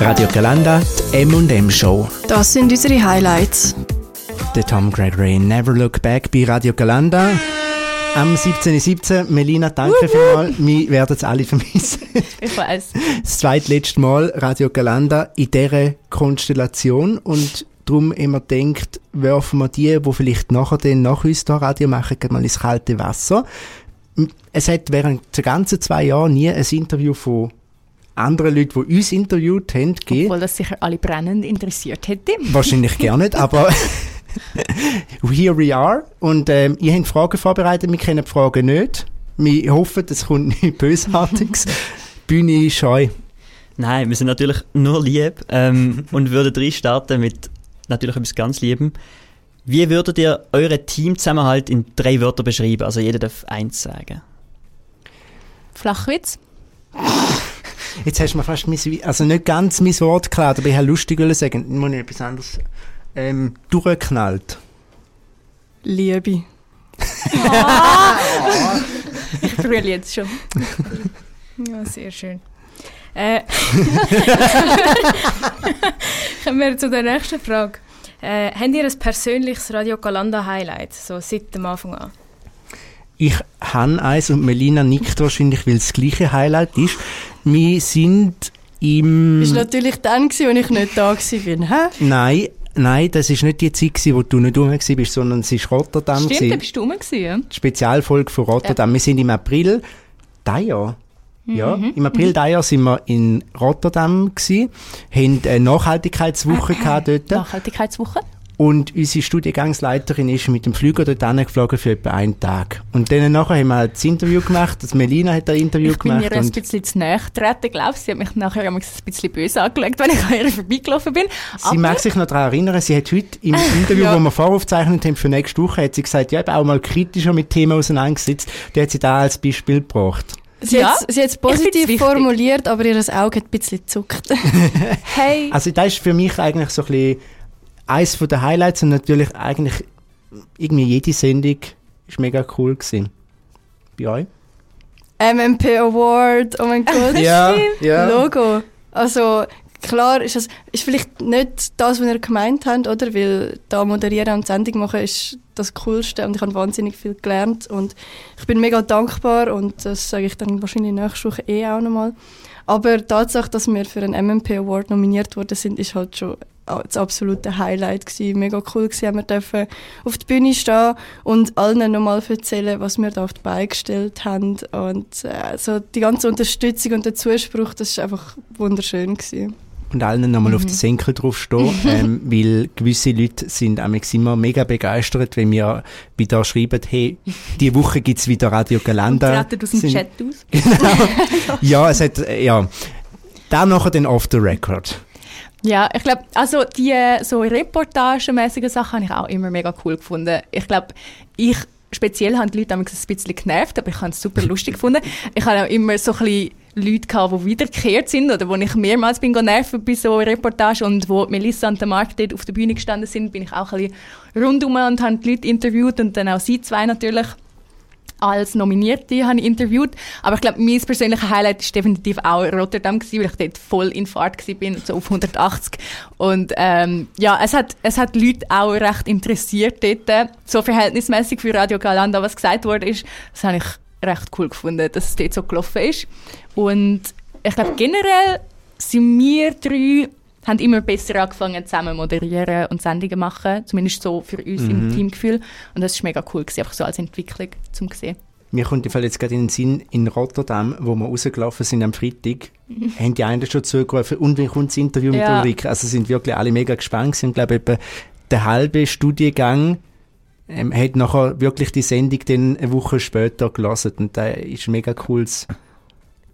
Radio Galanda, die M&M Show. Das sind unsere Highlights. Der Tom Gregory, Never Look Back bei Radio Galanda. Am 17.17. Melina, danke vielmals. Wir werden es alle vermissen. Ich weiß. Das zweitletzte Mal Radio Galanda in dieser Konstellation und darum immer denkt, werfen wir die, die vielleicht nachher dann nach uns da Radio machen, mal ins kalte Wasser. Es hat während der ganzen zwei Jahre nie ein Interview von anderen Leuten, die uns interviewt haben, gegeben. Obwohl das sicher alle brennend interessiert hätte. Wahrscheinlich gar nicht, aber here we are. Und ähm, ihr habt Fragen vorbereitet, wir kennen die Fragen nicht. Wir hoffen, es kommt nichts Bösartiges. Bühne scheu. Nein, wir sind natürlich nur lieb ähm, und würden reinstarten mit natürlich etwas ganz Liebem. Wie würdet ihr euren Teamzusammenhalt in drei Wörtern beschreiben? Also jeder darf eins sagen. Flachwitz? Jetzt hast du mir fast mein, also nicht ganz mein Wort geklaut, aber ich habe lustig sagen, ich muss ich etwas anderes ähm, durchgeknallt. Liebe. ich brülle jetzt schon. Ja, sehr schön. Äh, kommen wir zu der nächsten Frage. Äh, habt ihr ein persönliches Radio Galanda Highlight, so seit dem Anfang an? Ich habe eins und Melina nickt wahrscheinlich, weil es das gleiche Highlight ist. Wir sind im... Das war natürlich dann, als ich nicht da war, hä? Nein, Nein, das war nicht die Zeit, wo du nicht rum warst, sondern es war Rotterdam. Stimmt, da bist du rum ja? Die Spezialfolge von Rotterdam. Ja. Wir sind im April, dieses Jahr, mhm. ja, im April mhm. dieses Jahr sind wir in Rotterdam gewesen, haben eine Nachhaltigkeitswoche gehabt dort. Nachhaltigkeitswoche? Und unsere Studiengangsleiterin ist mit dem Flüger dort geflogen für etwa einen Tag. Und dann nachher haben wir halt das Interview gemacht. Das Melina hat ein Interview ich gemacht. Ich bin ihr ein bisschen zu nahe getreten, glaube ich. Sie hat mich nachher ein bisschen böse angelegt, wenn ich an ihr vorbeigelaufen bin. Sie Aber mag sich noch daran erinnern, sie hat heute im Interview, ja. wo wir voraufzeichnet haben für nächste Woche, hat sie gesagt, ja, ich habe auch mal kritischer mit Themen auseinandergesetzt. Die hat sie da als Beispiel gebracht. Sie ja, hat es positiv formuliert, aber ihr Auge hat ein bisschen zuckt. hey. Also das ist für mich eigentlich so ein bisschen eines der Highlights und natürlich eigentlich irgendwie jede Sendung ist mega cool gewesen. Bei euch? MMP Award, oh mein Gott. ja, ja. Logo. Also klar ist es ist vielleicht nicht das, was ihr gemeint habt, oder? Weil da moderieren und Sendung machen ist das Coolste und ich habe wahnsinnig viel gelernt und ich bin mega dankbar und das sage ich dann wahrscheinlich nächste Woche eh auch nochmal. Aber die Tatsache, dass wir für einen MMP Award nominiert worden sind, ist halt schon das absolute Highlight gewesen. Mega cool gewesen, wir dürfen auf der Bühne stehen und allen nochmal erzählen, was wir da auf die Beine gestellt haben und äh, so die ganze Unterstützung und der Zuspruch, das ist einfach wunderschön gewesen. Und allen nochmal mhm. auf den Senkel draufstehen, ähm, weil gewisse Leute sind immer mega begeistert, wenn wir wieder schreiben, hey, diese Woche gibt es wieder Radio Galanda. Und aus dem sind, Chat aus. Genau. ja, es hat, ja. Dann nachher den Off the Record. Ja, ich glaube, also die äh, so reportagemäßigen Sachen habe ich auch immer mega cool gefunden. Ich glaube, ich speziell haben die Leute ein bisschen genervt, aber ich habe es super lustig gefunden. Ich habe auch immer so ein bisschen Leute gehabt, die wiederkehrt sind oder wo ich mehrmals bin genervt bei so Reportagen und wo Melissa und der Marc dort auf der Bühne gestanden sind, bin ich auch ein bisschen rundum und habe die Leute interviewt und dann auch sie zwei natürlich als Nominierte habe ich interviewt. Aber ich glaube, mein persönliches Highlight ist definitiv auch Rotterdam gewesen, weil ich dort voll in Fahrt bin, so auf 180. Und ähm, ja, es hat, es hat Leute auch recht interessiert dort, so verhältnismäßig für Radio Galanda, was gesagt wurde, ist. Das habe ich recht cool gefunden, dass es dort so gelaufen ist. Und ich glaube, generell sind wir drei haben immer besser angefangen, zusammen moderieren und Sendungen machen. Zumindest so für uns mhm. im Teamgefühl. Und das war mega cool, gewesen, einfach so als Entwicklung zum sehen. Mir kommt jetzt gerade in den Sinn, in Rotterdam, wo wir rausgelaufen sind am Freitag, mhm. haben die einen schon zugerufen, und wie kommt das Interview mit ja. Ulrike? Also sind wirklich alle mega gespannt. Ich glaube, etwa der halbe Studiengang ähm, hat nachher wirklich die Sendung dann eine Woche später gelassen. Und da ist ein mega cooles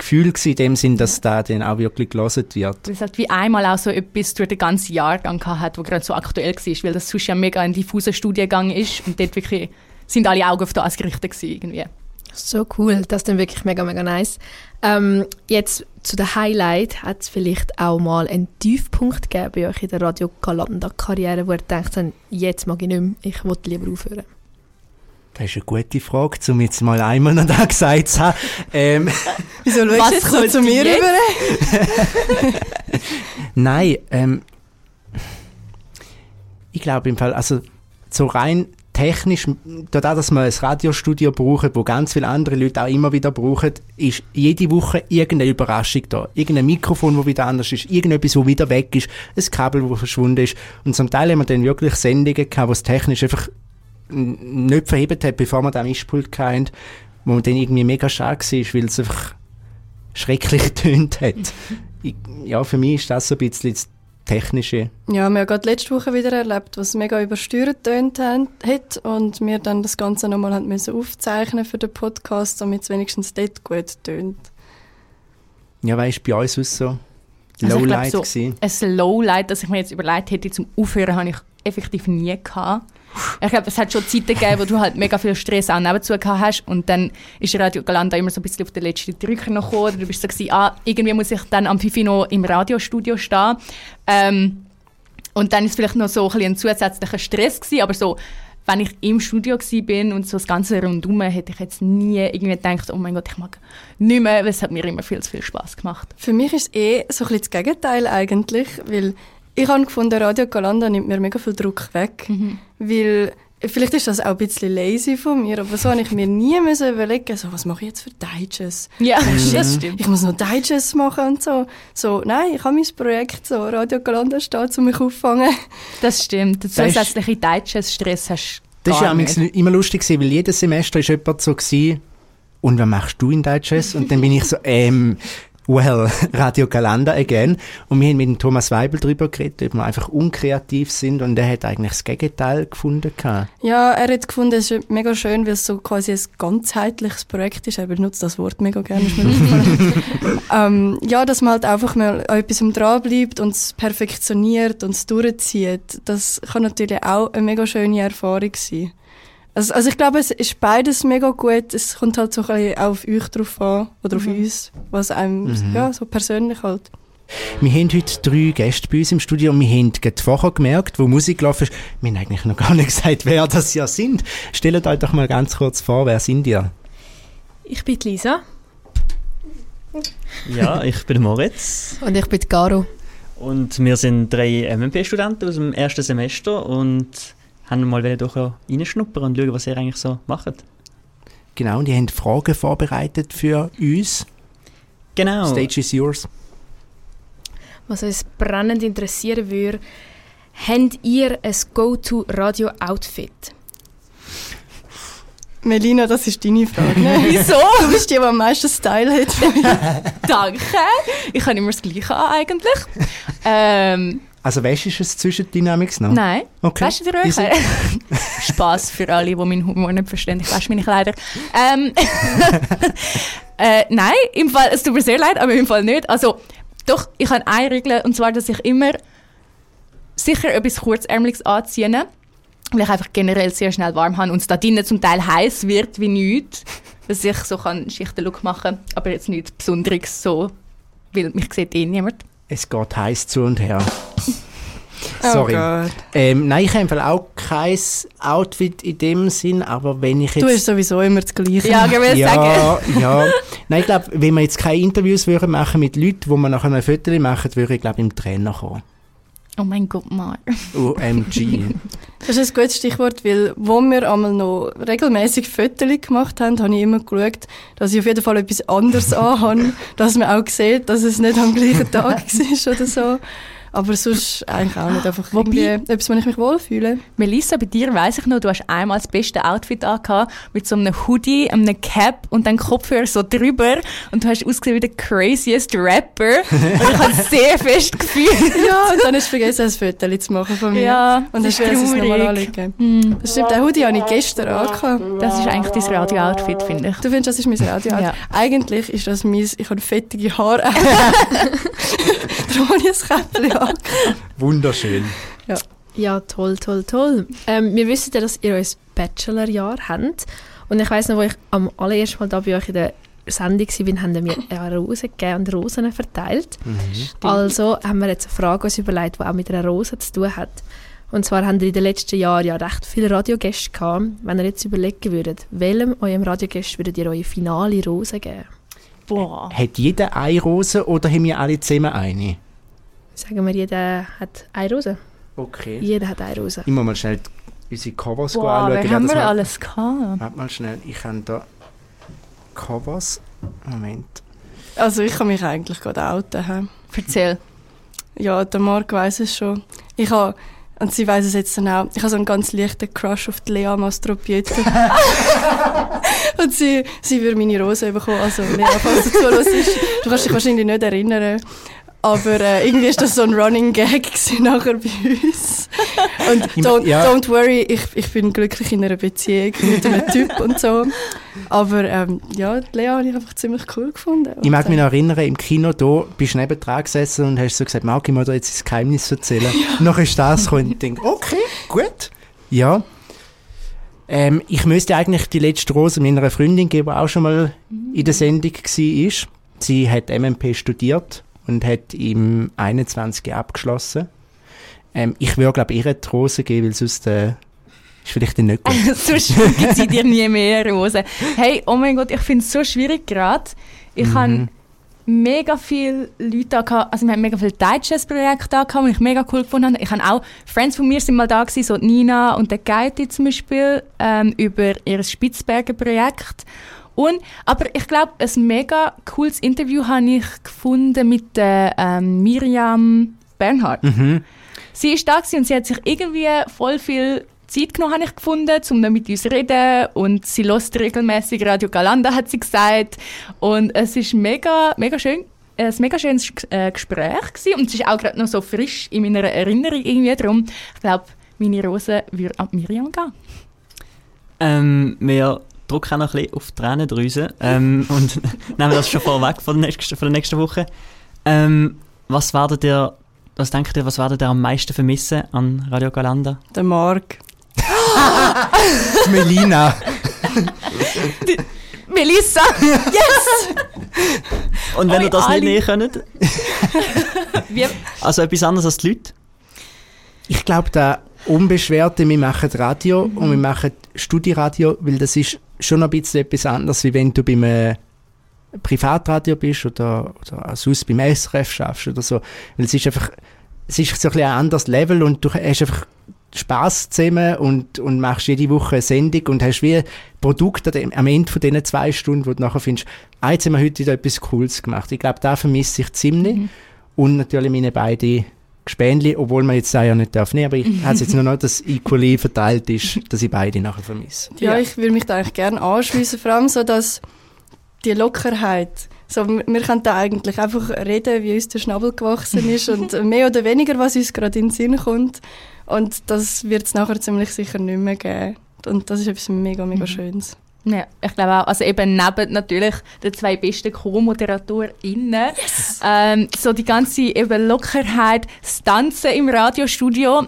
Gefühl in dem Sinn, dass da dann auch wirklich gelesen wird. Das ist halt wie einmal auch so etwas durch den ganzen Jahrgang hat, wo gerade so aktuell war, weil das sonst ja mega ein diffuser Studiengang ist und dort wirklich sind alle Augen auf das gerichtet gewesen, irgendwie. So cool, das ist dann wirklich mega, mega nice. Ähm, jetzt zu den Highlight hat es vielleicht auch mal einen Tiefpunkt gegeben bei euch in der Radio Galanda-Karriere, wo ihr denkt, jetzt mag ich nicht mehr, ich will lieber aufhören. Das ist eine gute Frage, um jetzt mal einmal noch da gesagt zu haben. Ähm, Wieso schaust du jetzt so zu mir rüber? Nein, ähm, ich glaube im Fall, also so rein technisch, dadurch, dass wir ein Radiostudio brauchen, wo ganz viele andere Leute auch immer wieder brauchen, ist jede Woche irgendeine Überraschung da. Irgendein Mikrofon, wo wieder anders ist, irgendetwas, wo wieder weg ist, ein Kabel, wo verschwunden ist. Und zum Teil haben wir dann wirklich Sendungen gehabt, wo es technisch einfach nicht verhebt hat, bevor wir den Mischpult hatten, wo man dann irgendwie mega schade war, weil es einfach schrecklich getönt hat. Ich, ja, für mich ist das so ein bisschen das Technische. Ja, wir haben gerade letzte Woche wieder erlebt, was mega übersteuert tönt haben- hat und wir dann das Ganze nochmal müssen aufzeichnen für den Podcast, damit es wenigstens dort gut tönt. Ja, weißt bei uns aus so Also Lowlight so gewesen. ein Lowlight, das ich mir jetzt überlegt hätte zum Aufhören, habe ich effektiv nie gehabt. Ich glaube, es hat schon Zeiten gegeben, wo du halt mega viel Stress auch nebenzu gehabt hast und dann ist Radio Galanda immer so ein bisschen auf den letzten Drücker noch gekommen oder du bist so gewesen, ah, irgendwie muss ich dann am 5 Uhr noch im Radiostudio stehen. Ähm, und dann ist vielleicht noch so ein, ein zusätzlicher Stress gewesen, aber so, wenn ich im Studio bin und so das ganze Rundum, hätte ich jetzt nie irgendwie gedacht, oh mein Gott, ich mag nicht mehr, weil es hat mir immer viel zu viel Spaß gemacht. Für mich ist es eh so ein bisschen das Gegenteil eigentlich, weil ich habe gefunden, Radio Galanda nimmt mir mega viel Druck weg, weil vielleicht ist das auch ein bisschen lazy von mir, aber so habe ich mir nie müssen überlegen, so, was mache ich jetzt für Digest? Ja, das stimmt. Ich muss noch Digest machen und so. So, nein, ich habe mein Projekt, so Radio Galanda steht, um mich auffangen. Das stimmt. Der zusätzliche Digest-Stress hast du Das war ja immer lustig, gewesen, weil jedes Semester ist jemand so gewesen, und was machst du in Digest? Und dann bin ich so, ähm, well, Radio Galanda again. Und wir haben mit dem Thomas Weibel darüber geredet, ob wir einfach unkreativ sind und er hat eigentlich das Gegenteil gefunden. Ja, er hat gefunden, es ist mega schön, weil es so quasi ein ganzheitliches Projekt ist. Er benutzt das Wort mega gerne, ähm, ja, dass man halt einfach mal an etwas dranbleibt und es perfektioniert und es durchzieht. Das kann natürlich auch eine mega schöne Erfahrung sein. Also, also ich glaube, es ist beides mega gut. Es kommt halt so ein bisschen auch auf euch drauf an, oder auf uns, was einem, ja, so persönlich halt. Wir haben heute drei Gäste bei uns im Studio und wir haben gerade vorher gemerkt, wo Musik gelaufen ist, wir haben eigentlich noch gar nicht gesagt, wer das ja sind. Stellt euch doch mal ganz kurz vor, wer sind ihr? Ich bin Lisa. Ja, ich bin Moritz Und ich bin Caro. und wir sind drei MMP-Studenten aus dem ersten Semester und haben mal wollen doch reinschnuppern und schauen, was ihr eigentlich so macht. Genau, und die haben Fragen vorbereitet für uns. Genau. Stage is yours. Was uns brennend interessieren würde, habt ihr ein Go-To-Radio-Outfit? Melina, das ist deine Frage. Ne? Wieso? Du bist die, die am meisten Style hat. Danke. Ich habe immer das Gleiche an, eigentlich. ähm, Also weißt du, ist es Zwischendynamics noch? nein. Okay. Weißt du, Die sind- Spaß für alle, die meinen Humor nicht verstehen. Ich wasche meine Kleider. Ähm, äh, nein, im Fall, es tut mir sehr leid, aber im Fall nicht. Also, doch, ich habe eine Regel, und zwar, dass ich immer sicher etwas Kurzärmeliges anziehe, weil ich einfach generell sehr schnell warm habe und es da drinnen zum Teil heiß wird wie nichts, dass ich so kann Schichtenlook machen kann, aber jetzt nichts Besonderes so, weil mich sieht eh niemand. Es geht heiß zu und her. Sorry. Oh ähm, nein, ich habe im Fall auch kein Outfit in dem Sinn, aber wenn ich jetzt... Du hast sowieso immer das Gleiche. Ja, ich will sagen. ja, ja. Nein, ich glaube, wenn wir jetzt keine Interviews machen mit Leuten, wo wir nachher ein Foto machen, würde ich glaube im Trainer kommen. Oh mein Gott, Mar. OMG. Das ist ein gutes Stichwort, weil wo wir einmal noch regelmäßig Fotos gemacht haben, habe ich immer geschaut, dass ich auf jeden Fall etwas anderes anhabe, dass man auch sieht, dass es nicht am gleichen Tag war oder so. Aber sonst eigentlich auch nicht. Einfach Wobei- irgendwie etwas, wo ich mich wohlfühle. Melissa, bei dir weiss ich noch, du hast einmal das beste Outfit angehabt, mit so einem Hoodie, einem Cap und dann Kopfhörer so drüber und du hast ausgesehen wie der craziest Rapper. und ich habe sehr fest gefühlt. Ja, und dann hast du vergessen, ein Foto zu machen von mir. Ja, und das dann ist hast du es nochmal traurig. anlegen. Hm, Das stimmt, den Hoodie habe ich gestern angehabt. Das ist eigentlich dein Radio-Outfit, finde ich. Du findest, das ist mein Radio. Ja. Eigentlich ist das mein, ich habe fettige Haare. Käppchen an. Wunderschön. Ja, toll, toll, toll. Ähm, wir wissen ja, dass ihr euer Bachelorjahr habt. Und ich weiss noch, wo ich am allerersten Mal da bei euch in der Sendung war, haben wir eine Rose gegeben und Rosen verteilt. Also haben wir jetzt eine Frage uns überlegt, die auch mit einer Rose zu tun hat. Und zwar haben ihr in den letzten Jahren ja recht viele Radiogäste gehabt. Wenn ihr jetzt überlegen würdet, welchem eurem Radiogast würdet ihr eure finale Rose geben? Boah. Hat jeder eine Rose oder haben wir alle zusammen eine? sagen wir, jeder hat eine Rose. Okay. Jeder hat eine Rose. Ich muss mal schnell unsere Covers Wow, anschauen. wer haben wir mal- alles gehabt? Warte mal schnell, ich habe da Covers. Moment. Also ich kann mich eigentlich gerade outen. hä? Erzähl. Ja, der Marc weiß es schon. Ich habe, und sie weiß es jetzt dann auch, ich habe so einen ganz leichten Crush auf die Lea Mastropietro. und sie, sie würde meine Rose bekommen. Also Lea, falls du zuhörst, du kannst dich wahrscheinlich nicht erinnern. Aber äh, irgendwie ist das so ein Running Gag nachher bei uns. Und don't, ja. don't worry, ich, ich bin glücklich in einer Beziehung mit einem Typ und so. Aber ähm, ja, Lea habe ich einfach ziemlich cool gefunden. Ich mag mich noch erinnern, im Kino da bist du neben dran gesessen und hast so gesagt, mag ich mir da jetzt das Geheimnis erzählen? Noch ist das gekommen und denke, okay, gut. Ja. Ähm, ich müsste eigentlich die letzte Rose meiner Freundin geben, die auch schon mal in der Sendung war. Sie hat MMP studiert und hat im 21 abgeschlossen. Ähm, ich würde, glaube ich, ihr die Rose geben, weil sonst äh, ist vielleicht nicht gut. Sonst gibt sie dir nie mehr Rosen. Hey, oh mein Gott, ich finde es so schwierig gerade. Ich Mhm. habe mega viele Leute da also wir haben mega viele Digest-Projekte da gehabt, die ich mega cool gefunden habe. Ich habe auch, Friends von mir sind mal da gewesen, so die Nina und der Geiti zum Beispiel, ähm, über ihr Spitzberger-Projekt. Und, aber ich glaube, ein mega cooles Interview habe ich gefunden mit der ähm, Miriam Bernhardt. Mhm. Sie ist da und sie hat sich irgendwie voll viel Zeit genommen, habe ich gefunden, um dann mit uns zu reden. Und sie hört regelmäßig Radio Galanda, hat sie gesagt. Und es ist mega, mega schön. Ein mega schönes äh, Gespräch gewesen. und es ist auch gerade noch so frisch in meiner Erinnerung irgendwie drum. Ich glaube, meine Rose würde an Miriam gehen. Ähm, wir drücken auch noch ein bisschen auf die Tränendrüse ähm, und nehmen das schon vorweg von der nächsten, von der nächsten Woche. Ähm, was werdet ihr, was denkt ihr, was werdet ihr am meisten vermissen an Radio Galanda? Der Marc. Die Melina. Melissa! Und wenn ihr das Ali. nicht nehmen könnt, also etwas anderes als die Leute? Ich glaube, da Unbeschwerte, wir machen Radio und wir machen Studieradio, weil das ist schon ein bisschen etwas anderes, wie wenn du beim äh, Privatradio bist oder, oder sonst beim SRF schaffst oder so. Weil es ist einfach, es ist so ein, bisschen ein anderes Level und du hast einfach Spaß zusammen und, und machst jede Woche eine Sendung und hast wie ein Produkt am Ende von diesen zwei Stunden, wo du nachher findest, ah, jetzt haben wir heute wieder etwas Cooles gemacht. Ich glaube, da vermisse ich ziemlich. Und natürlich meine beiden Gespänli, obwohl man jetzt da ja nicht darf. Nee, aber ich habe es jetzt nur noch, dass equally verteilt ist, dass ich beide nachher vermisse. Ja, Ja. ich würde mich da eigentlich gerne anschließen, vor allem so, dass die Lockerheit, so, wir wir können da eigentlich einfach reden, wie uns der Schnabel gewachsen ist und mehr oder weniger, was uns gerade in den Sinn kommt. Und das wird es nachher ziemlich sicher nicht mehr geben. Und das ist etwas mega, mega Schönes. Ja, ich glaube auch. Also eben neben natürlich den zwei besten Co-ModeratorInnen. Ähm, so die ganze eben Lockerheit, das Tanzen im Radiostudio.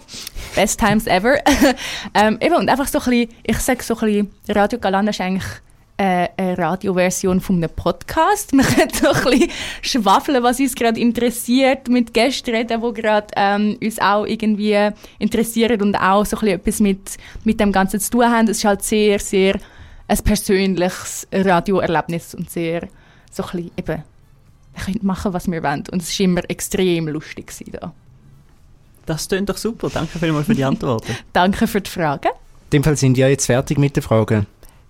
Best times ever. ähm, eben, und einfach so ein bisschen, ich sage so ein bisschen, Radio Galanda ist eigentlich äh, eine Radioversion von einem Podcast. Man kann so ein bisschen schwafeln, was uns gerade interessiert, mit Gästen reden, die gerade ähm, uns auch irgendwie interessieren und auch so ein bisschen etwas mit, mit dem Ganzen zu tun haben. Es ist halt sehr, sehr ein persönliches Radioerlebnis und sehr so ein bisschen eben, wir können machen, was wir wollen. Und es war immer extrem lustig. Da. Das klingt doch super. Danke vielmals für die Antworten. Danke für die Frage. In dem Fall sind wir jetzt fertig mit den Fragen.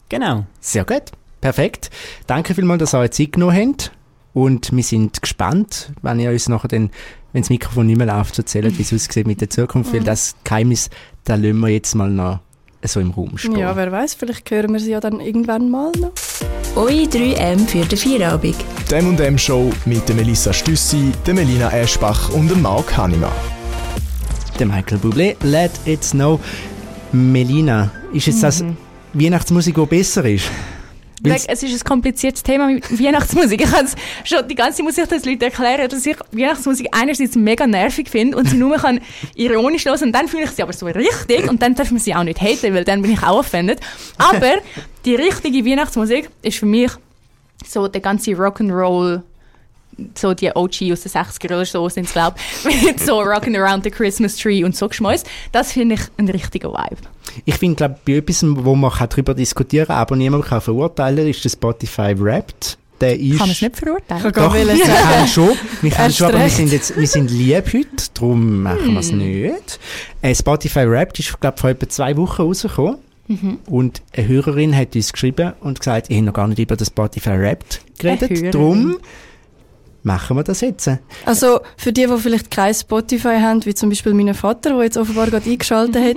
Genau. Sehr gut. Perfekt. Danke vielmals, dass ihr euch Zeit genommen habt. Und wir sind gespannt, wenn ihr uns nachher dann, wenn das Mikrofon nicht mehr läuft, erzählt, wie es aussieht mit der Zukunft. Weil das Geheimnis, da lassen wir jetzt mal noch so im Raum stehen. Ja, wer weiß, vielleicht hören wir sie ja dann irgendwann mal noch. Eure 3M für den Feierabend. Die M&M Show mit der Melissa Stüssi, der Melina Eschbach und dem Marc Hannemann. Der Michael Bublé, Let It Snow. Melina, ist jetzt das Weihnachtsmusik, die besser ist? Weil's- Es ist ein kompliziertes Thema mit Weihnachtsmusik. Ich es schon die ganze ich das Leuten erklären, dass ich Weihnachtsmusik einerseits mega nervig finde und sie nur kann ironisch hören und dann fühle ich sie aber so richtig und dann darf man sie auch nicht haten, weil dann bin ich auch offended. Aber die richtige Weihnachtsmusik ist für mich so der ganze Rock'n'Roll so die OG aus den 60er oder so sind es, glaube ich, mit so Rockin' Around the Christmas Tree und so Geschmäus. Das finde ich ein richtiger Vibe. Ich finde, glaube bei etwas, wo man kann darüber diskutieren kann, aber niemand kann verurteilen, ist der Spotify Wrapped. der ist... Kann man es nicht verurteilen? Ich kann Doch, wir können schon, wir Erst schon, aber wir sind jetzt, wir sind lieb heute, darum machen wir Hm. es nicht. Äh, Spotify Wrapped ist, glaube vor etwa zwei Wochen rausgekommen. Mhm. Und eine Hörerin hat uns geschrieben und gesagt, ich habe noch gar nicht über das Spotify Wrapped Eine geredet. Hörerin. Darum machen wir das jetzt. Also für die, die vielleicht kein Spotify haben, wie zum Beispiel mein Vater, der jetzt offenbar gerade eingeschaltet hat,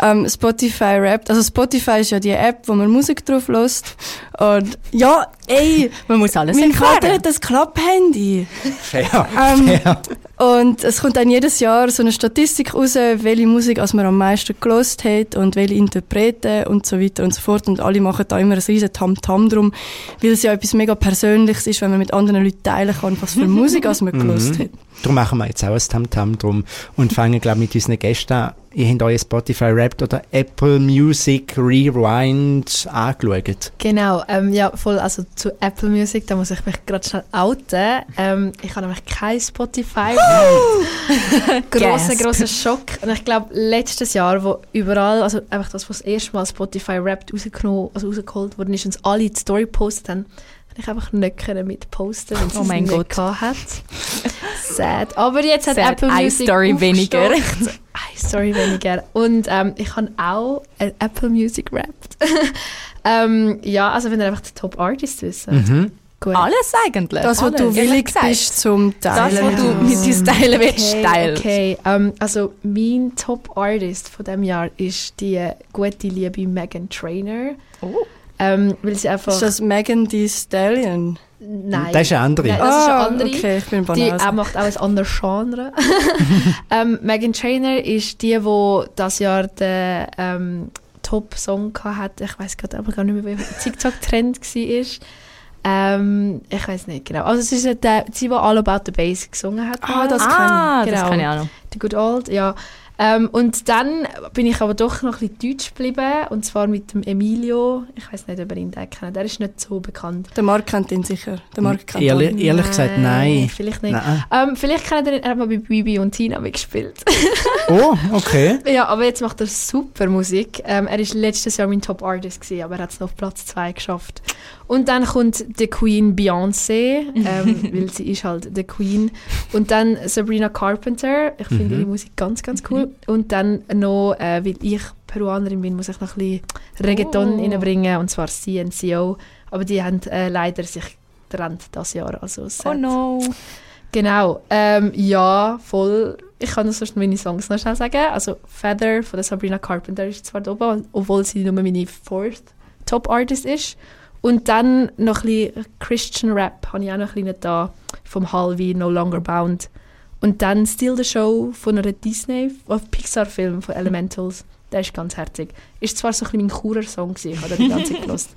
ähm, Spotify rappt. Also Spotify ist ja die App, wo man Musik drauf lässt. Und ja, ey, Man muss alles mein Vater erklären. hat das Klapphandy. Fair. Ähm, Fair. Und es kommt dann jedes Jahr so eine Statistik raus, welche Musik als man am meisten gelost hat und welche Interpreten und so weiter und so fort. Und alle machen da immer ein riesen Tamtam drum, weil es ja etwas mega Persönliches ist, wenn man mit anderen Leuten teilen kann, was für Musik als man gelost hat. Darum machen wir jetzt auch ein Tamtam drum und fangen, glaube ich, mit unseren Gästen an. Ihr habt euer Spotify Wrapped oder Apple Music Rewind angeschaut. Genau, ähm, ja, voll, also zu Apple Music, da muss ich mich gerade schnell outen. Ähm, ich habe nämlich kein Spotify. grosser, Gasp. grosser Schock. Und ich glaube, letztes Jahr, wo überall, also einfach das, was das erste Mal Spotify Wrapped rausgenommen, also rausgeholt worden ist und es alle die Story gepostet haben, habe ich einfach nicht können mitposten, weil es Oh mein nicht Gott. gehabt hat. Sad. Aber jetzt hat Sad. Apple Eine Music Story weniger. Eine Story weniger. Und ähm, ich habe auch ein Apple Music Wrapped. ähm, ja, also wenn ihr einfach die Top Artists wissen. Mhm. Gut. Alles eigentlich. Das, was du willig gesagt. bist zum Teilen. Das, was du mit uns. uns teilen willst, Okay, okay. Ähm, also mein Top Artist von dem Jahr ist die gute liebe Megan Trainer. Oh. Ähm, weil sie einfach... Ist das Megan Thee Stallion? Nein. Das ist eine andere. Nein, das ist eine Ah, andere. Okay, ich bin Die auch macht auch ein anderes Genre. ähm, Megan Trainer ist die, die das Jahr den ähm, Top-Song hat. Ich weiß gerade aber gar nicht mehr, wie der TikTok-Trend war. Ähm, ich weiß nicht genau. Also es ist der, sie, die All About the Bass gesungen hat. Ah, das ah, Genau. das kann ich auch noch. The Good Old, ja. Ähm, und dann bin ich aber doch noch ein bisschen deutsch geblieben. Und zwar mit dem Emilio. Ich weiß nicht, ob ihr ihn kennt. Der ist nicht so bekannt. Der Marc kennt ihn sicher. Der Marc kennt Ehrlich, ihn. ehrlich gesagt, nein. Vielleicht nicht. Nein. Ähm, vielleicht kennt ihr ihn, er hat mal bei Bibi und Tina mitgespielt. Oh, okay. ja, aber jetzt macht er super Musik. Ähm, er war letztes Jahr mein Top Artist, gewesen, aber er hat es noch auf Platz 2 geschafft. Und dann kommt die Queen Beyoncé, ähm, weil sie ist halt die Queen. Und dann Sabrina Carpenter, ich finde Mhm. ihre Musik ganz, ganz cool. Und dann noch, äh, weil ich Peruanerin bin, muss ich noch ein bisschen Reggaeton Oh. reinbringen, und zwar CNCO. Aber die haben äh, leider sich getrennt das Jahr. Also Oh no. Genau, ähm, ja, voll. Ich kann noch sonst meine Songs noch schnell sagen. Also Feather von der Sabrina Carpenter ist zwar da oben, obwohl sie nur meine fourth Top Artist ist. Und dann noch ein bisschen Christian Rap habe ich auch noch ein bisschen da vom Halvi No Longer Bound. Und dann Still the Show von einer Disney, auf Pixar-Film von Elementals. Der ist ganz herzig. Ist zwar so ein bisschen mein Churer Song gewesen, ich habe den die ganze Zeit gehört.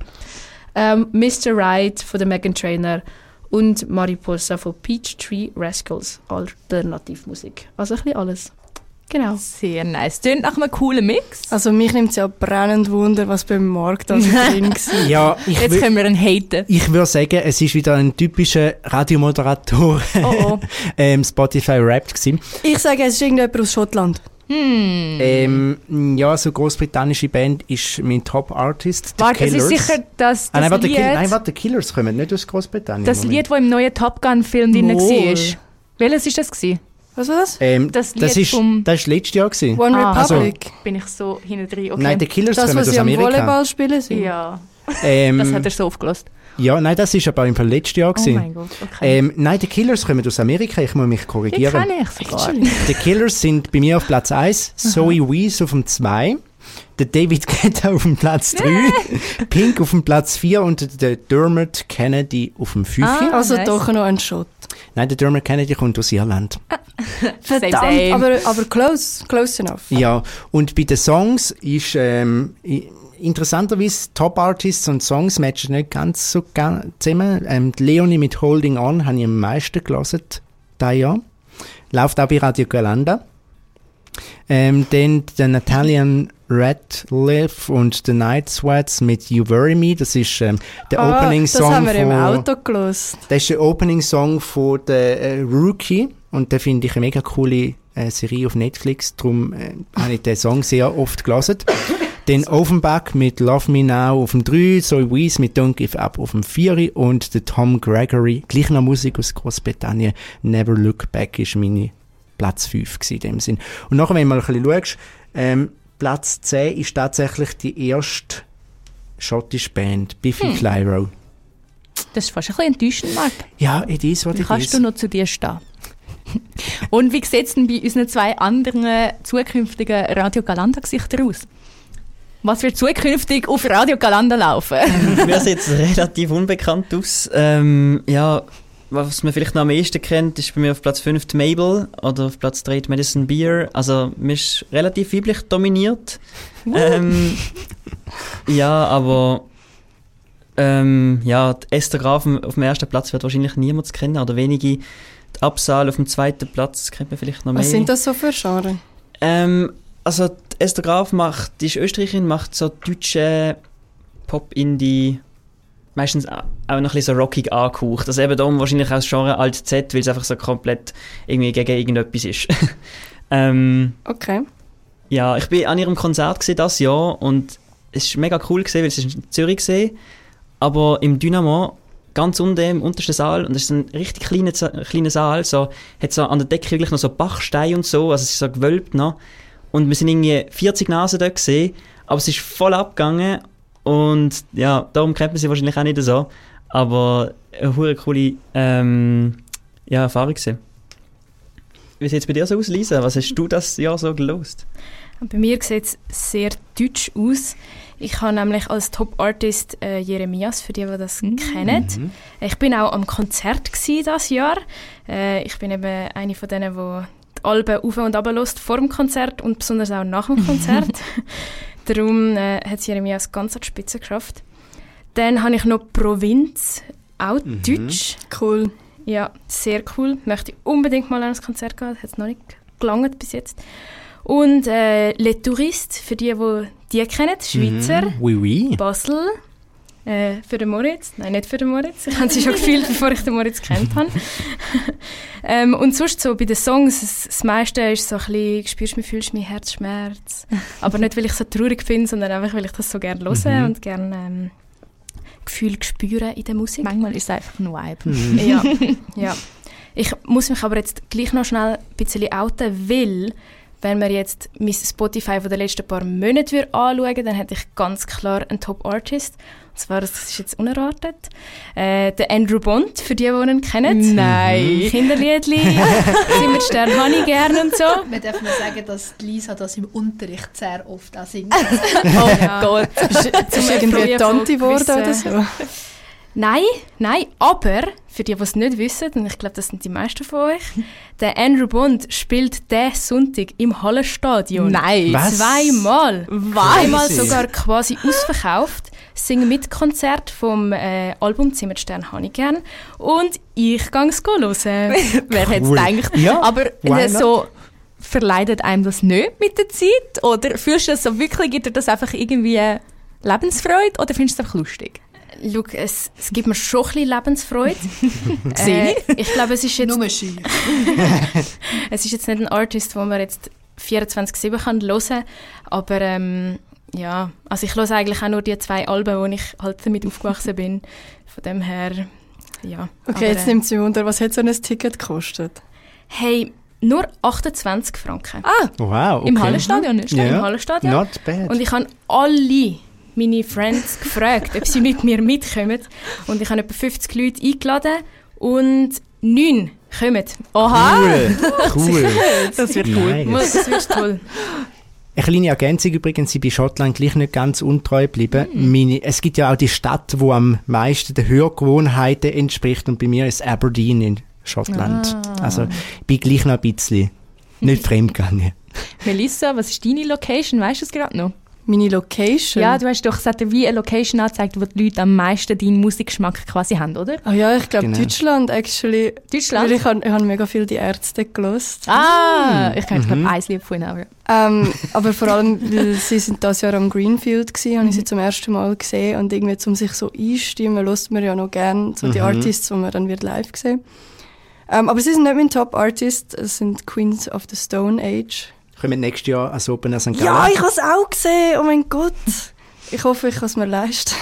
Ähm, Mr. Right von der Megan Trainer und Mariposa von Peachtree Rascals, Alternativmusik. Also ein bisschen alles. Genau. Sehr nice. Tönt nach einem coolen Mix. Also mich nimmt es ja brennend Wunder, was beim Marc da so drin war. Ja, ich, Jetzt können wir ihn haten. ich würde sagen, es ist wieder ein typischer Radiomoderator Oh oh. ähm, Spotify Wrapped gewesen. Ich sage, es ist irgendjemand aus Schottland. Hm. Ähm, ja, so großbritannische Band ist mein Top Artist. The Warte, es ist Killers. sicher, dass Ah, das nein, warte, Lied, Kill- nein, warte, The Killers kommen nicht aus Großbritannien. das Moment. Lied, das im neuen Top Gun-Film drin war. Welches ist das? Gewesen? Was war das? ähm, das das, ist, vom- das ist letztes Jahr gewesen. One Ah, also- Republic. Bin ich so hinten drin? Okay. Nein, The Killers das, kommen was aus sie am Amerika. Volleyball spielen sind. ja, Ähm, das hat er so aufgelöst. ja, nein, das ist aber im Fall letztes Jahr Oh gewesen. mein Gott, okay. ähm, nein, The Killers kommen aus Amerika, ich muss mich Die korrigieren. kann ich sogar. The Killers sind bei mir auf Platz 1, Zoe Wees auf dem 2, der David Guetta auf dem Platz 3, Pink auf dem Platz 4 und der Dermot Kennedy auf dem 5. Ah. Also nice. doch noch ein Shot. Nein, der Dermot Kennedy kommt aus Irland. Verdammt, same. Aber, aber close, close enough. Ja, und bei den Songs ist ähm, interessanterweise Top Artists und Songs matchen nicht ganz so zusammen. Ähm, Leonie mit Holding On habe ich am meisten gelesen, dieses Jahr. Läuft auch bei Radio Galanda. Ähm, dann der Natalian Radcliffe und The Night Sweats mit You Worry Me. Das ist ähm, der Ah, Opening das Song haben wir im von Auto gelost. das ist der Opening Song von der äh, Rookie und den finde ich eine mega coole äh, Serie auf Netflix. Darum äh, habe ich den Song sehr oft gelesen. Dann Offenbach mit Love Me Now auf dem 3, Zoe Wees mit Don't Give Up auf dem 4 und der Tom Gregory, gleich noch Musik aus Großbritannien, Never Look Back ist meine Platz 5 gewesen in dem Sinn. Und nachher, wenn du mal ein bisschen schaust, ähm, Platz 10 ist tatsächlich die erste schottische Band, Biffy Hm. Clyro. Das ist fast ein bisschen enttäuschend, Marc. Ja, it is what Wie it kannst is. du noch zu dir stehen? Und wie sieht es denn bei unseren zwei anderen zukünftigen Radio Galanda-Gesichtern aus? Was wird zukünftig auf Radio Galanda laufen? Mir sieht es relativ unbekannt aus. Ähm, ja, was man vielleicht noch am ehesten kennt, ist bei mir auf Platz 5 die Mabel oder auf Platz 3 die Madison Beer. Also, man ist relativ weiblich dominiert. ähm, ja, aber ähm, ja, die Esther Graf auf dem ersten Platz wird wahrscheinlich niemand kennen oder wenige. Die Absal auf dem zweiten Platz kennt man vielleicht noch mehr. Was sind das so für Genre? Ähm, also Esther Graf macht, die ist Österreicherin, macht so deutsche Pop-Indie, meistens auch noch ein bisschen so rockig angehaucht. Also eben darum wahrscheinlich auch das Genre Alt Z, weil es einfach so komplett irgendwie gegen irgendetwas ist. ähm, Okay. ja, ich bin an ihrem Konzert gesehen das Jahr und es war mega cool gesehen, weil es ist in Zürich gesehen, aber im Dynamo ganz unten im untersten Saal und es ist ein richtig kleiner, kleiner Saal, so hat so an der Decke wirklich noch so Bachsteine und so, also es ist so gewölbt noch und wir sind irgendwie 40 Nasen dort gesehen, aber es ist voll abgegangen und ja, darum kennt man sie wahrscheinlich auch nicht so, aber eine hure coole ähm, ja, Erfahrung gewesen. Wie sieht es bei dir so aus, Lisa? Was hast du das Jahr so gelost? Bei mir sieht es sehr deutsch aus. Ich habe nämlich als Top-Artist äh, Jeremias, für die, die das kennen. Ich bin auch am Konzert das Jahr. Äh, ich bin eben eine von denen, die die Alben auf und hört vor dem Konzert und besonders auch nach dem Konzert. Darum äh, hat Jeremias ganz an die Spitze geschafft. Dann habe ich noch Provinz, auch deutsch. Cool. Ja, sehr cool. Möchte ich unbedingt mal an ein Konzert gehen. Hat es noch nicht gelangt bis jetzt. Und äh, Les Touristes, für die, die die kennen, Schweizer, Mhm. Oui, oui. Basel. Äh, für den Moritz. Nein, nicht für den Moritz. Ich habe sie schon gefühlt, bevor ich den Moritz kennt habe. ähm, und sonst so bei den Songs, das, das meiste ist so ein bisschen, spürst du mich, fühlst du mich, Herzschmerz. Aber nicht, weil ich so traurig bin, sondern einfach, weil ich das so gerne höre Mhm. und gerne ähm, Gefühl spüren in der Musik. Manchmal ist es einfach ein Vibe. Mhm. Ja, ja. Ich muss mich aber jetzt gleich noch schnell ein bisschen outen, weil wenn wir jetzt mein Spotify von den letzten paar Monaten würde anschauen dann hätte ich ganz klar einen Top-Artist. Und zwar, das ist jetzt unerwartet, äh, der Andrew Bond, für die, die ihn kennen. Nein. Kinderliedli, sind mit Stern ich gerne und so. Wir dürfen nur sagen, dass die Lisa das im Unterricht sehr oft auch singt. Oh Gott. Zum irgendwie Tante geworden oder so. Nein, nein, aber für die, die es nicht wissen, und ich glaube, das sind die meisten von euch, der Andrew Bond spielt diesen Sonntag im Hallenstadion. Nein. Was? Zweimal. Was? Einmal sogar quasi ausverkauft. Singen mit Konzert vom äh, Album Zimmer Stern habe ich gern. Und ich gehe es hören. Wer hätte es Cool. gedacht? Ja, Aber äh, so verleidet einem das nicht mit der Zeit? Oder fühlst du das so wirklich, gibt dir das einfach irgendwie Lebensfreude oder findest du es einfach lustig? Schau, es, es gibt mir schon ein bisschen Lebensfreude. Sehe äh, ich glaube, es ist jetzt Nur. Es ist jetzt nicht ein Artist, den man jetzt 24-7 kann hören kann, aber ähm, ja, also ich höre eigentlich auch nur die zwei Alben, wo ich halt damit aufgewachsen bin. Von dem her, ja. Okay, aber, jetzt äh, nimmt sie Wunder, was hat so ein Ticket gekostet? Hey, nur 28 Franken. Ah, Wow, okay. im Hallenstadion nicht? Ja. Ja. Im Hallenstadion. Not bad. Und ich habe alle meine Friends gefragt, ob sie mit mir mitkommen. Und ich habe etwa 50 Leute eingeladen und neun kommen. Oha! Cool. cool. Das wird cool. Nice. Das wird toll. Eine kleine Ergänzung übrigens, ich bin Schottland gleich nicht ganz untreu geblieben. Hm. Meine, es gibt ja auch die Stadt, wo am meisten den Hörgewohnheiten entspricht und bei mir ist Aberdeen in Schottland. Ah. Also ich bin gleich noch ein bisschen nicht fremdgegangen. Melissa, was ist deine Location? Weißt du es gerade noch? Meine Location? Ja, du hast doch gesagt, wie eine Location angezeigt, wo die Leute am meisten deinen Musikgeschmack quasi haben, oder? Oh ja, ich glaube Genau. Deutschland, actually. Deutschland? Weil ich habe ich hab mega viel die Ärzte gelost. Ah, ich kenne Mhm. glaube ein Lied von ihnen, aber Ähm, aber vor allem, weil sie sind das Jahr am Greenfield gsi, habe ich sie zum ersten Mal gesehen und irgendwie, um sich so einstimmen, lässt man ja noch gerne so die Mhm. Artists, die man dann wird live sehen. Ähm, aber sie sind nicht mein Top-Artist, es sind Queens of the Stone Age. Kommen nächstes Jahr als Open Air St. Gallen. Ja, ich habe es auch gesehen. Oh mein Gott. Ich hoffe, ich kann es mir leisten.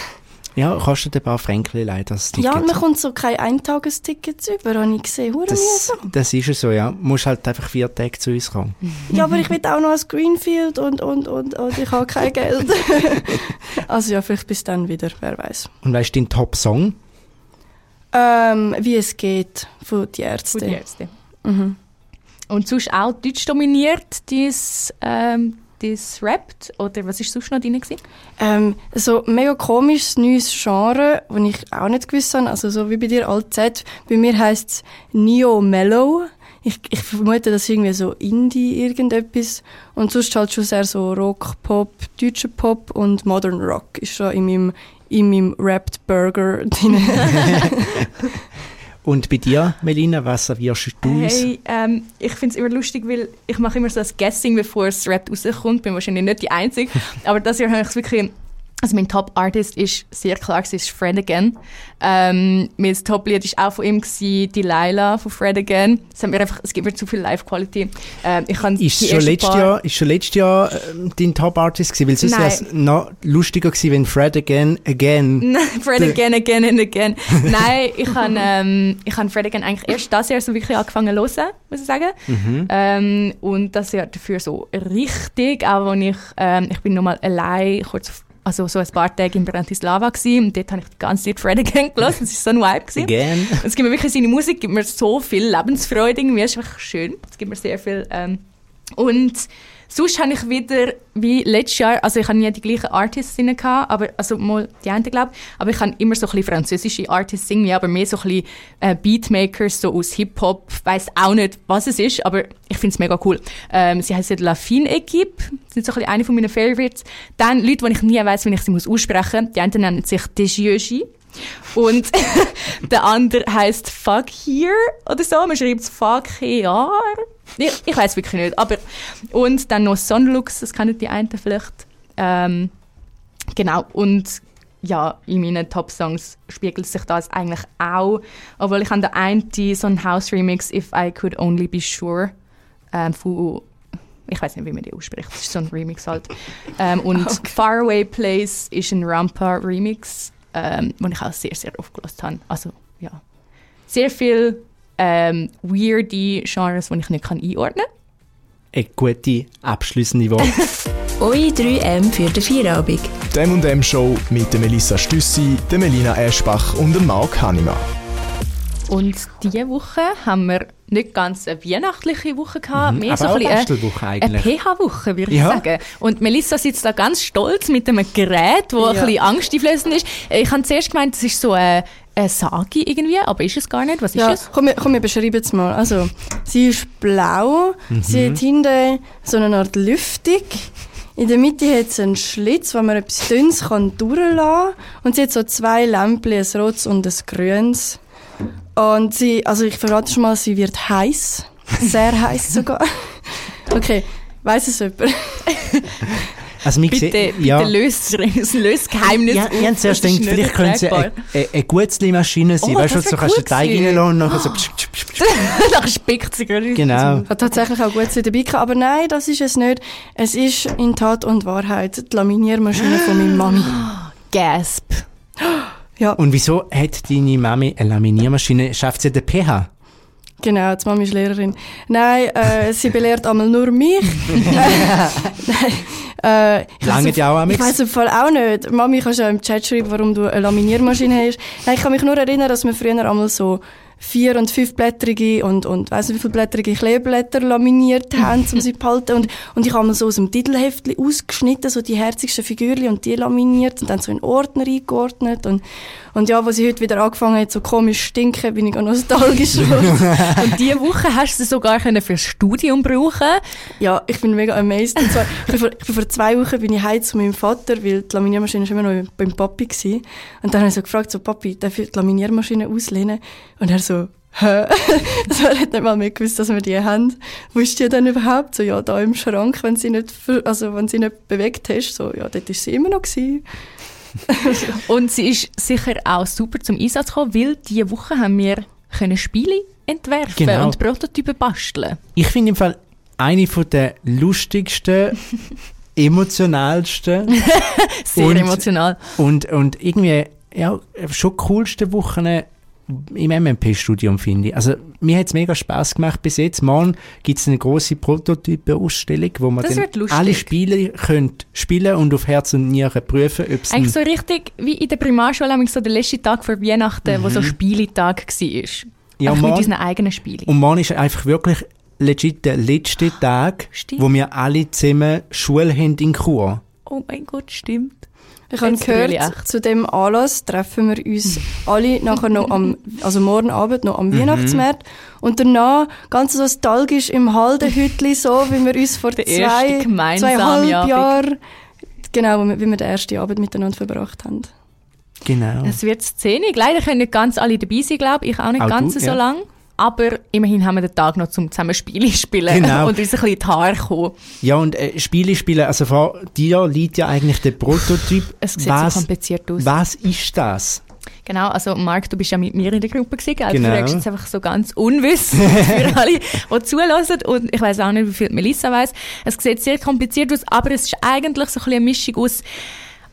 Ja, kostet ein paar Fränkli leider das Ticket. Ja, man kommt so kein Eintagestickets über, habe ich gesehen. Hure das, das ist ja so, ja. Du musst halt einfach vier Tage zu uns kommen. Ja, aber ich will auch noch als Greenfield und, und, und, und ich habe kein Geld. also ja, vielleicht bis dann wieder, wer weiß. Und weißt du deinen Top-Song? Ähm, wie es geht von die Ärzte. Von die Ärzte. Mhm. Und sonst auch deutsch dominiert, dieses, ähm, dieses Rap? Oder was war sonst noch drin? Gewesen? Ähm, so mega komisches neues Genre, das ich auch nicht gewusst habe. Also so wie bei dir Alt Z. Bei mir heisst es Neo Mellow. Ich, ich vermute, das ist irgendwie so Indie irgendetwas. Und sonst halt schon sehr so Rock, Pop, deutscher Pop und Modern Rock ist schon in meinem, in meinem Wrapped Burger drin. Und bei dir, Melina, was servierst du uns? Hey, ähm, ich finde es immer lustig, weil ich mache immer so das Guessing, bevor das Rap rauskommt. Bin wahrscheinlich nicht die Einzige. Aber das Jahr habe ich es wirklich... Also mein Top-Artist ist sehr klar, es ist Fred Again. Ähm, mein Top-Lied war auch von ihm, gewesen, Delilah von Fred Again. Es, hat mir einfach, es gibt mir zu viel Live-Quality. Ähm, ich kann Ist schon, letztes Jahr, ist schon letztes Jahr ähm, dein Top-Artist gewesen? Weil sonst wäre es noch lustiger gewesen, wenn Fred again, again. Nein, Fred Again, Again and Again. Nein, ich habe ähm, ich hab Fred Again eigentlich erst das Jahr so wirklich angefangen zu hören, muss ich sagen. Mhm. Ähm, und das Jahr dafür so richtig, auch wenn ich, ähm, ich bin nochmal allein, kurz, auf- also so ein paar Tage in Bratislava gsi und dort habe ich die ganze Zeit Fred Again gelassen. Das war so ein Vibe. Gewesen. Again. Und es gibt mir wirklich, seine Musik gibt mir so viel Lebensfreude irgendwie, es ist einfach schön. Es gibt mir sehr viel. Ähm, und sonst habe ich wieder, wie letztes Jahr, also ich habe nie die gleichen Artists gehabt, aber, also mal die einen glaube aber ich habe immer so ein bisschen französische Artists irgendwie, aber mehr so ein bisschen äh, Beatmakers, so aus Hip-Hop, weiß auch nicht, was es ist, aber ich finde es mega cool. Ähm, sie heißen La Fine Equipe, sind so ein bisschen eine von meinen Favorites. Dann Leute, die ich nie weiß, wie ich sie aussprechen muss, die einen nennen sich Desjeuji. Und der andere heißt Fuck Here oder so. Man schreibt es Fuck Here. Ich, ich weiß wirklich nicht. Aber, und dann noch Sonlux, das kennen die einen vielleicht. Ähm, genau. Und ja, in meinen Top-Songs spiegelt sich das eigentlich auch. Obwohl ich an der einen so einen House-Remix If I Could Only Be Sure ähm, von ich weiß nicht, wie man die ausspricht. Das ist so ein Remix halt. Ähm, und Faraway Place ist ein Rampa-Remix, ähm, den ich auch sehr, sehr oft habe. Also, ja. Sehr viel ähm, weirde Genres, die ich nicht kann einordnen kann. Ein gute abschließende Wort. Eure 3M für den Feierabend. Und dem Show mit der Melissa Stüssi, der Melina Eschbach und dem Marc Hannemann. Und diese Woche haben wir nicht ganz eine weihnachtliche Woche gehabt, mehr aber so ein eine bisschen eine, PH-Woche, würde ich Ja. sagen. Und Melissa sitzt da ganz stolz mit einem Gerät, das ein Ja. bisschen angsteinflößend ist. Ich habe zuerst gemeint, das ist so eine, eine Sagi irgendwie, aber ist es gar nicht. Was ist Ja, es? komm, wir- komm, wir beschreiben es mal. Also, sie ist blau, sie hat hinten so eine Art Lüftung. In der Mitte hat sie einen Schlitz, wo man etwas Dünnes kann durchlassen kann. Und sie hat so zwei Lämpchen, ein rotes und ein grünes. Und sie, also ich verrate schon mal, sie wird heiß. Sehr heiß sogar. Okay, weiss es jemand? Also, Bitte, sehen- bitte ja. löst das löst Geheimnis Ja, auf. ich habe zuerst gedacht, vielleicht könnte es eine, eine, eine Gutzli-Maschine sein. Oh, weißt du, das so kannst du den Teig reinlassen und nachher so... psch, psch, psch, psch. Dann spickt sie gerade. Genau. Ich habe tatsächlich auch gut dabei gehabt. Aber nein, das ist es nicht. Es ist in Tat und Wahrheit die Laminiermaschine von meiner Mami. Gasp. Ja, Und wieso hat deine Mami eine Laminiermaschine? Schafft sie den pH? Genau, die Mami ist Lehrerin. Nein, äh, sie belehrt einmal nur mich. Nein, äh, ich Lange ja auch Ich weiß im Fall auch nicht. Mami, kannst du ja im Chat schreiben, warum du eine Laminiermaschine hast. Nein, ich kann mich nur erinnern, dass wir früher einmal so vier- und fünfblättrige und, und weiss nicht wie viele blättrige Kleeblätter laminiert haben, um sie zu behalten. Und, und ich habe mal so aus dem Titelheftli ausgeschnitten, so die herzigsten Figürchen und die laminiert und dann so in Ordner eingeordnet. Und, und ja, wo sie heute wieder angefangen hat, so komisch stinken, bin ich auch nostalgisch. Und diese Woche hast du sie sogar können fürs Studium brauchen Ja, ich bin mega amazed. Und zwar, ich bin vor, ich bin vor zwei Wochen bin ich heim zu meinem Vater, weil die Laminiermaschine ist immer noch beim Papi gsi. Und dann habe ich so gefragt, so, Papi, darf ich die Laminiermaschine auslehnen? Und er so, hä? Er hat nicht mal mehr gewusst, dass wir die haben. Wo ist die denn überhaupt? So, ja, da im Schrank, wenn sie nicht, also wenn sie nicht bewegt hast. So, ja, dort ist sie immer noch gsi. Und sie ist sicher auch super zum Einsatz gekommen, weil diese Woche haben wir können Spiele entwerfen Genau. und Prototypen basteln. Ich finde im Fall, eine von der lustigsten, emotionalsten Sehr Und- emotional. und, und irgendwie ja, schon coolsten Wochen im MMP-Studium, finde ich. Also, mir hat es mega Spaß gemacht bis jetzt. Morgen gibt es eine große Prototypen-Ausstellung, wo man Das dann alle Spiele könnt spielen und auf Herz und Nieren prüfen, ob es Eigentlich so richtig wie in der Primarschule, nämlich so der letzte Tag vor Weihnachten, wo so Spieletag war. ja, Einfach mit morgen, unseren eigenen Spielen. Und morgen ist einfach wirklich legit der letzte Tag, Stimmt. wo wir alle zusammen Schule haben in Chur. Oh mein Gott, stimmt. Ich habe gehört, echt. zu dem Anlass treffen wir uns alle nachher noch am, also morgen Abend noch am Weihnachtsmarkt und danach ganz so nostalgisch im Haldenhütli, so wie wir uns vor zwei, zweieinhalb. Jahren, genau, wie wir- den ersten Abend miteinander verbracht haben. Genau. Es wird szenig. Leider können nicht ganz alle dabei sein, glaube ich. Ich auch nicht Auch ganz du, so ja. lang. Aber immerhin haben wir den Tag noch zum zusammen Spiele spielen Genau. und uns ein bisschen in die Haare kommen. Ja, und äh, Spiele spielen, also vor dir liegt ja eigentlich der Prototyp. Es sieht was, so kompliziert aus. was ist das? Genau, also Marc, du bist ja mit mir in der Gruppe gewesen, gell? Genau. Du fragst jetzt einfach so ganz unwissend für alle, die zulassen. Und ich weiß auch nicht, wie viel Melissa weiß. Es sieht sehr kompliziert aus, aber es ist eigentlich so ein bisschen eine Mischung aus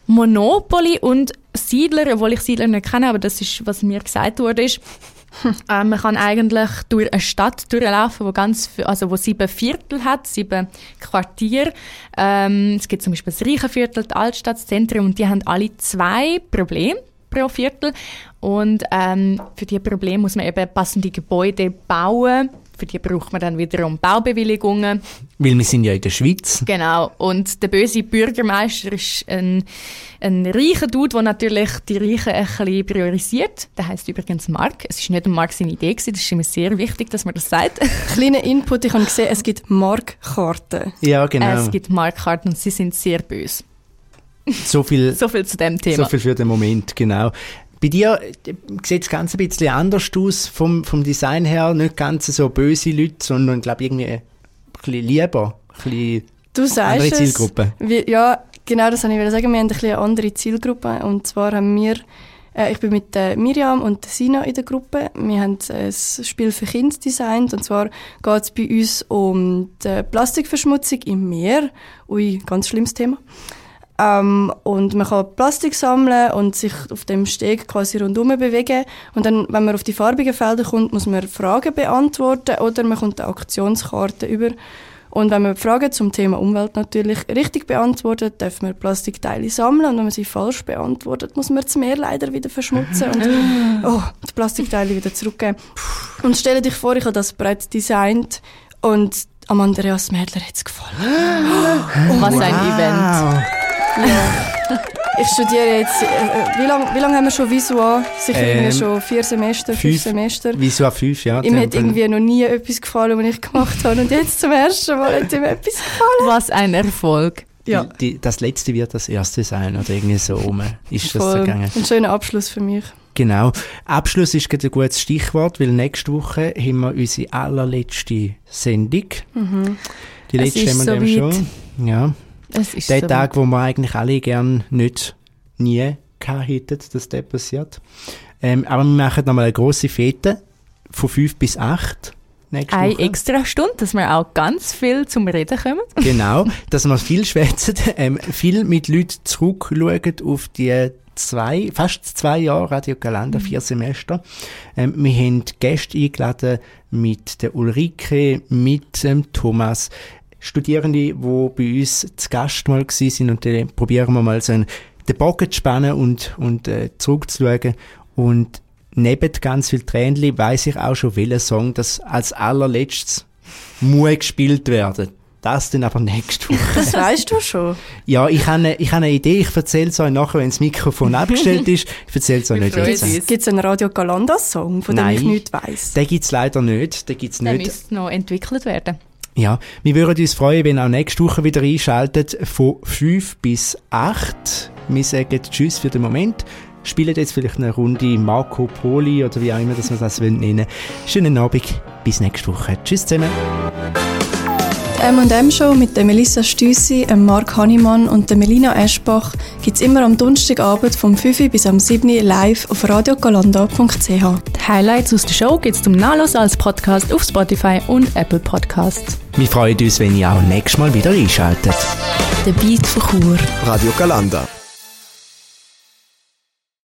Monopoly und Siedler, obwohl ich Siedler nicht kenne, aber das ist, was mir gesagt wurde. Ist. Ähm, man kann eigentlich durch eine Stadt durchlaufen, wo ganz, also wo sieben Viertel hat, sieben Quartiere. Ähm, es gibt zum Beispiel das Reichenviertel, die das Zentrum und die haben alle zwei Probleme pro Viertel. Und ähm, für diese Probleme muss man eben passende Gebäude bauen. Für die braucht man dann wiederum Baubewilligungen. Weil wir sind ja in der Schweiz. Genau. Und der böse Bürgermeister ist ein, ein reicher Dude, der natürlich die Reichen ein bisschen priorisiert. Der heißt übrigens Mark. Es ist nicht Mark seine Idee gewesen. Das ist immer sehr wichtig, dass man das sagt. Kleiner Input, ich habe gesehen, es gibt Markkarten. Ja, genau. Es gibt Markkarten und sie sind sehr böse. so, viel, So viel zu dem Thema. so viel für den Moment, genau. Bei dir äh, sieht das Ganze ein bisschen anders aus, vom, vom Design her. Nicht ganz so böse Leute, sondern, glaube ich, irgendwie ein bisschen lieber. Ein bisschen Du andere sagst es. Zielgruppe. Wir, ja, genau das wollte ich sagen. Wir haben ein bisschen eine andere Zielgruppe. Und zwar haben wir, äh, ich bin mit äh, Miriam und Sina in der Gruppe. Wir haben äh, ein Spiel für Kinder designt. Und zwar geht es bei uns um die Plastikverschmutzung im Meer. Ui, ganz schlimmes Thema. Ähm, und man kann Plastik sammeln und sich auf dem Steg quasi rundherum bewegen. Und dann, wenn man auf die farbigen Felder kommt, muss man Fragen beantworten oder man kommt eine Aktionskarte über. Und wenn man Fragen zum Thema Umwelt natürlich richtig beantwortet, darf man Plastikteile sammeln. Und wenn man sie falsch beantwortet, muss man das Meer leider wieder verschmutzen und oh, die Plastikteile wieder zurückgeben. Und stell dich vor, ich habe das bereits designt und am Andreas Mädler hat es gefallen. Was ein Event. Ja. Ich studiere jetzt, äh, äh, wie lange wie lang haben wir schon Visual? Sicher Ähm, irgendwie schon vier Semester, fünf, fünf. Semester. Auf fünf, ja. Ihm hat irgendwie noch nie etwas gefallen, was ich gemacht habe. Und jetzt zum ersten Mal hat ihm etwas gefallen. Was ein Erfolg. Ja, Die, die, das letzte wird das erste sein oder irgendwie so rum ist das so voll. gegangen. Ein schöner Abschluss für mich. Genau. Abschluss ist gerade ein gutes Stichwort, weil nächste Woche haben wir unsere allerletzte Sendung. Die Es letzte ist haben wir soweit. schon. Ja. Es ist Der so Tag, wo wir eigentlich alle gern nicht nie hätten, dass der passiert. Ähm, aber wir machen nochmal eine grosse Fete von 5 bis 8 nächste eine Woche. extra Stunde, dass wir auch ganz viel zum Reden kommen. Genau, dass wir viel schwätzen, ähm, viel mit Leuten zurückschauen auf die zwei, fast zwei Jahre Radio Galanda, vier Semester. Ähm, wir haben Gäste eingeladen mit der Ulrike, mit dem Thomas, Studierende, die bei uns zu Gast mal gewesen sind und dann probieren wir mal so einen, den Bogen zu spannen und, und äh, zurückzuschauen und neben ganz viel Tränchen weiss ich auch schon, welcher Song das als allerletztes muss gespielt werden. Das dann aber nächste Woche. Das weißt du schon. Ja, ich habe eine, ich habe eine Idee, ich erzähle es euch nachher, wenn das Mikrofon abgestellt ist. Ich erzähle es euch nicht jetzt. Gibt es einen Radio Galanda-Song, von dem Nein. ich nichts weiss? Den gibt es leider nicht. Den gibt's Der nicht. müsste noch entwickelt werden. Ja, wir würden uns freuen, wenn ihr auch nächste Woche wieder einschaltet, von 5 bis 8. Wir sagen Tschüss für den Moment. Spielen jetzt vielleicht eine Runde Marco Poli oder wie auch immer, dass wir das nennen wollen. Schönen Abend, bis nächste Woche. Tschüss zusammen. M&M Show mit der Melissa Stüssi, dem Mark Hannemann und der Melina Eschbach gibt es immer am Donnerstagabend vom 5 bis am 7 live auf radiogalanda.ch. Die Highlights aus der Show gibt es zum Nachlesen als Podcast auf Spotify und Apple Podcasts. Wir freuen uns, wenn ihr auch nächstes Mal wieder einschaltet. Der Beat von Chur. Radio Galanda.